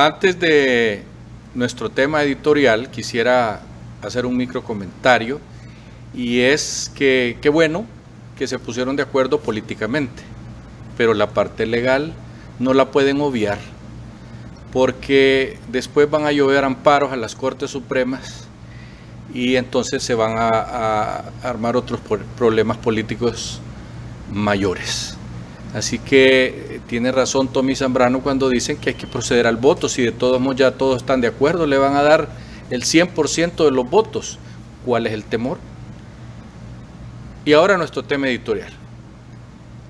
Antes de nuestro tema editorial, quisiera hacer un micro comentario y es que qué bueno que se pusieron de acuerdo políticamente, pero la parte legal no la pueden obviar porque después van a llover amparos a las Cortes Supremas y entonces se van a, armar otros problemas políticos mayores. Así que tiene razón Tommy Zambrano cuando dicen que hay que proceder al voto. Si de todos modos ya todos están de acuerdo, le van a dar el 100% de los votos. ¿Cuál es el temor? Y ahora nuestro tema editorial.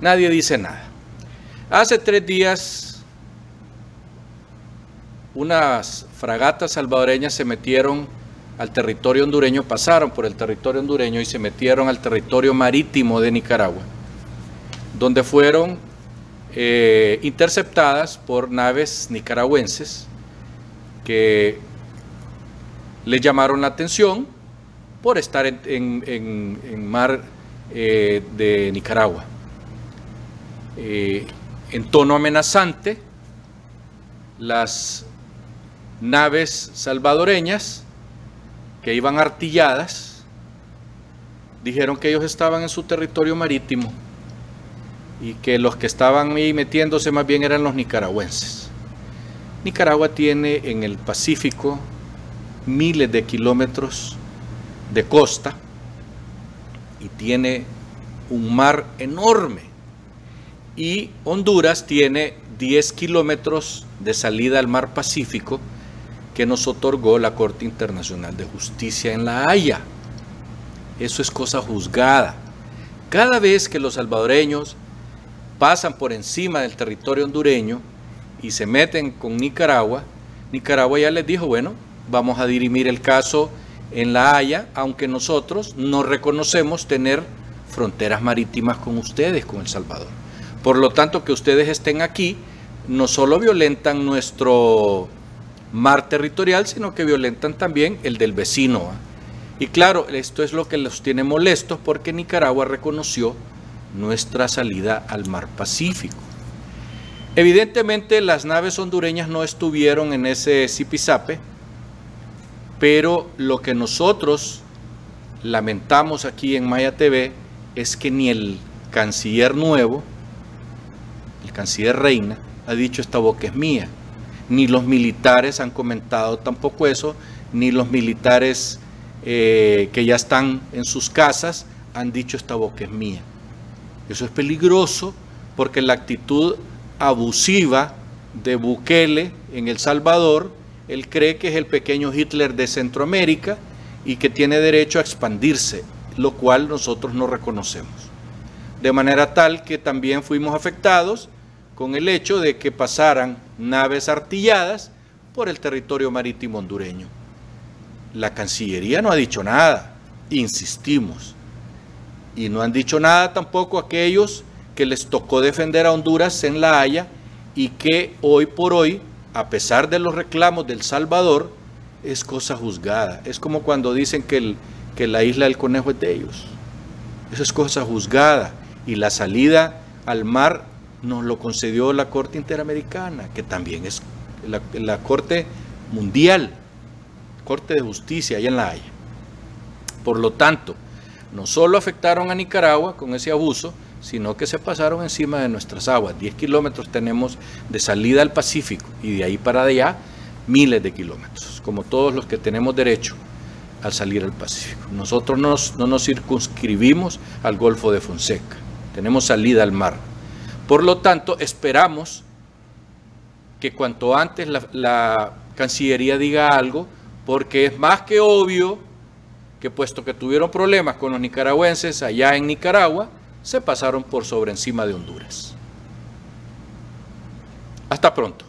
Nadie dice nada. Hace tres días unas fragatas salvadoreñas se metieron al territorio hondureño, pasaron por el territorio hondureño y se metieron al territorio marítimo de Nicaragua, donde fueron eh, interceptadas por naves nicaragüenses que le llamaron la atención por estar en, mar eh, de Nicaragua. Eh, en tono amenazante, las naves salvadoreñas que iban artilladas, dijeron que ellos estaban en su territorio marítimo y que los que estaban ahí metiéndose más bien eran los nicaragüenses. Nicaragua tiene en el Pacífico miles de kilómetros de costa y tiene un mar enorme. Y Honduras tiene 10 kilómetros de salida al mar Pacífico que nos otorgó la Corte Internacional de Justicia en La Haya. Eso es cosa juzgada. Cada vez que los salvadoreños pasan por encima del territorio hondureño y se meten con Nicaragua, Nicaragua ya les dijo, bueno, vamos a dirimir el caso en La Haya, aunque nosotros no reconocemos tener fronteras marítimas con ustedes, con El Salvador. Por lo tanto, que ustedes estén aquí no solo violentan nuestro mar territorial, sino que violentan también el del vecino. Y claro, esto es lo que los tiene molestos porque Nicaragua reconoció nuestra salida al mar Pacífico. Evidentemente las naves hondureñas no estuvieron en ese zipizape, pero lo que nosotros lamentamos aquí en Maya TV es que ni el canciller nuevo, el canciller Reina, ha dicho esta boca es mía ni los militares han comentado tampoco eso, ni los militares eh, que ya están en sus casas han dicho esta boca es mía. Eso es peligroso porque la actitud abusiva de Bukele en El Salvador, él cree que es el pequeño Hitler de Centroamérica y que tiene derecho a expandirse, lo cual nosotros no reconocemos. De manera tal que también fuimos afectados con el hecho de que pasaran naves artilladas por el territorio marítimo hondureño. La Cancillería no ha dicho nada, insistimos. Y no han dicho nada tampoco aquellos que les tocó defender a Honduras en La Haya y que hoy por hoy, a pesar de los reclamos del Salvador, es cosa juzgada. Es como cuando dicen que, que la isla del conejo es de ellos. Eso es cosa juzgada. Y la salida al mar nos lo concedió la Corte Interamericana, que también es la, Corte Mundial, Corte de Justicia allá en La Haya. Por lo tanto, no solo afectaron a Nicaragua con ese abuso, sino que se pasaron encima de nuestras aguas. 10 kilómetros tenemos de salida al Pacífico y de ahí para allá miles de kilómetros, como todos los que tenemos derecho al salir al Pacífico. Nosotros no nos circunscribimos al Golfo de Fonseca, tenemos salida al mar. Por lo tanto, esperamos que cuanto antes la, Cancillería diga algo, porque es más que obvio que puesto que tuvieron problemas con los nicaragüenses allá en Nicaragua, se pasaron por sobre encima de Honduras. Hasta pronto.